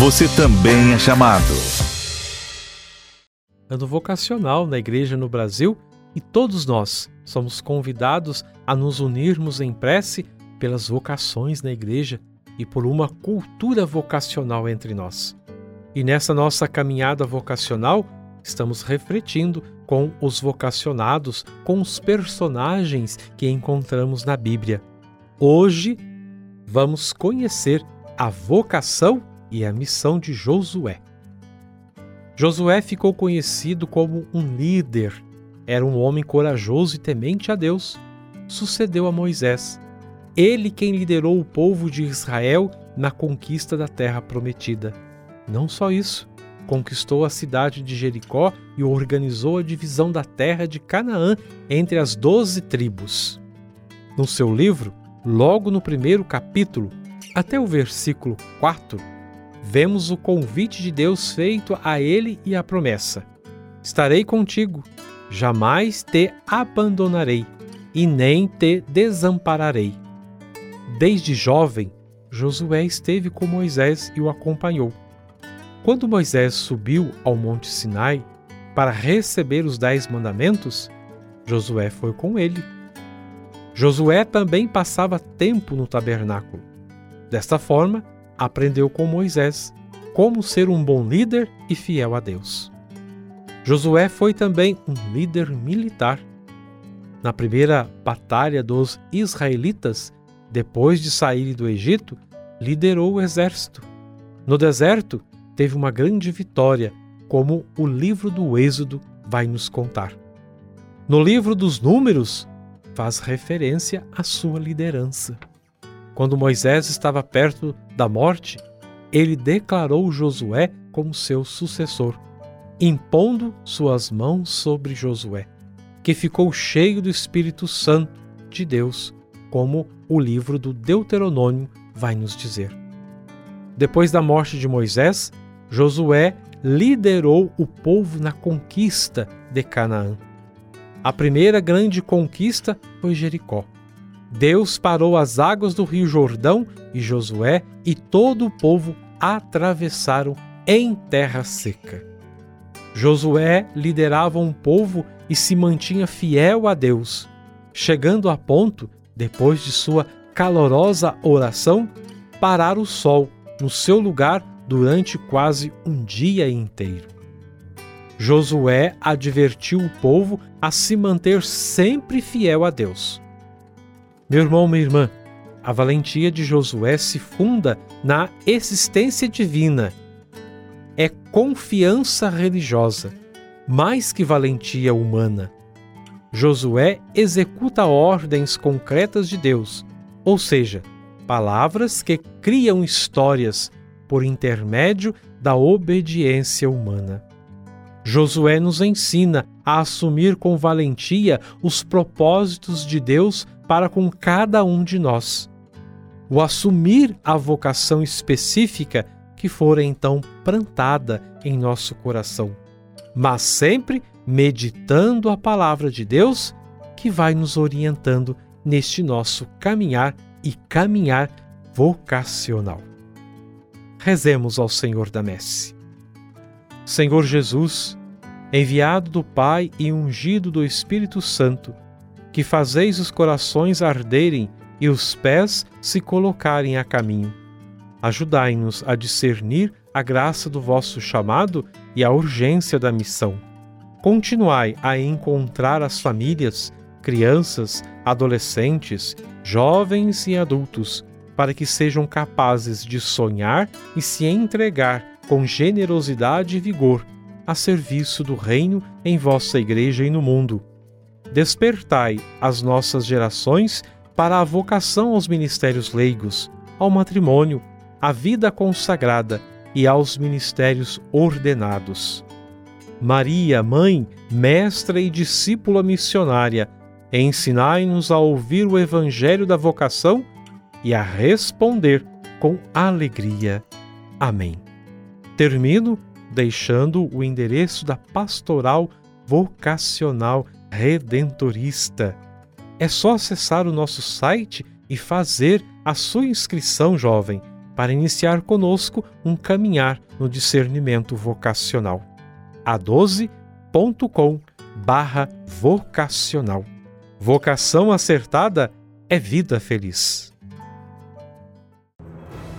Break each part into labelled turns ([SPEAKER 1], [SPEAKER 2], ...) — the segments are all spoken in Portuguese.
[SPEAKER 1] você também é chamado.
[SPEAKER 2] Ano vocacional na Igreja no Brasil e todos nós somos convidados a nos unirmos em prece pelas vocações na Igreja e por uma cultura vocacional entre nós. E nessa nossa caminhada vocacional, estamos refletindo com os vocacionados, com os personagens que encontramos na Bíblia. Hoje, vamos conhecer a vocação e a missão de Josué. Josué ficou conhecido como um líder. Era um homem corajoso e temente a Deus. Sucedeu a Moisés. Ele quem liderou o povo de Israel na conquista da terra prometida. Não só isso, conquistou a cidade de Jericó e organizou a divisão da terra de Canaã entre as doze tribos. No seu livro, logo no primeiro capítulo, até o versículo 4, vemos o convite de Deus feito a ele e a promessa: Estarei contigo, jamais te abandonarei e nem te desampararei. Desde jovem, Josué esteve com Moisés e o acompanhou. Quando Moisés subiu ao Monte Sinai para receber os Dez Mandamentos, Josué foi com ele. Josué também passava tempo no tabernáculo. Desta forma, aprendeu com Moisés como ser um bom líder e fiel a Deus. Josué foi também um líder militar. Na primeira batalha dos israelitas, depois de saírem do Egito, liderou o exército. No deserto, teve uma grande vitória, como o livro do Êxodo vai nos contar. No livro dos Números, faz referência à sua liderança. Quando Moisés estava perto da morte, ele declarou Josué como seu sucessor, impondo suas mãos sobre Josué, que ficou cheio do Espírito Santo de Deus, como o livro do Deuteronômio vai nos dizer. Depois da morte de Moisés, Josué liderou o povo na conquista de Canaã. A primeira grande conquista foi Jericó. Deus parou as águas do rio Jordão e Josué e todo o povo atravessaram em terra seca. Josué liderava um povo e se mantinha fiel a Deus, chegando a ponto, depois de sua calorosa oração, parar o sol no seu lugar durante quase um dia inteiro. Josué advertiu o povo a se manter sempre fiel a Deus. Meu irmão, minha irmã, a valentia de Josué se funda na existência divina. É confiança religiosa, mais que valentia humana. Josué executa ordens concretas de Deus, ou seja, palavras que criam histórias por intermédio da obediência humana. Josué nos ensina a assumir com valentia os propósitos de Deus para com cada um de nós. O assumir a vocação específica que for então plantada em nosso coração, mas sempre meditando a palavra de Deus que vai nos orientando neste nosso caminhar e caminhar vocacional. Rezemos ao Senhor da Messe. Senhor Jesus, enviado do Pai e ungido do Espírito Santo, que fazeis os corações arderem e os pés se colocarem a caminho. Ajudai-nos a discernir a graça do vosso chamado e a urgência da missão. Continuai a encontrar as famílias, crianças, adolescentes, jovens e adultos, para que sejam capazes de sonhar e se entregar com generosidade e vigor a serviço do Reino em vossa Igreja e no mundo despertai as nossas gerações para a vocação aos ministérios leigos, ao matrimônio, à vida consagrada e aos ministérios ordenados. Maria, mãe, mestra e discípula missionária, ensinai-nos a ouvir o evangelho da vocação e a responder com alegria. Amém. Termino deixando o endereço da pastoral vocacional redentorista. É só acessar o nosso site e fazer a sua inscrição, jovem. para iniciar conosco um caminhar no discernimento vocacional. a12.com barra vocacional. Vocação acertada é vida feliz.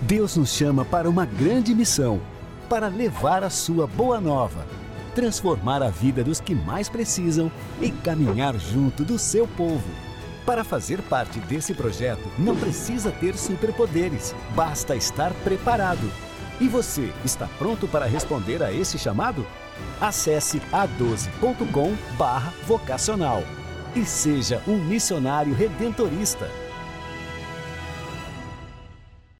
[SPEAKER 3] Deus nos chama para uma grande missão, para levar a sua boa nova, transformar a vida dos que mais precisam e caminhar junto do seu povo. Para fazer parte desse projeto, não precisa ter superpoderes, basta estar preparado. E você está pronto para responder a esse chamado? Acesse a12.com/vocacional e seja um missionário redentorista.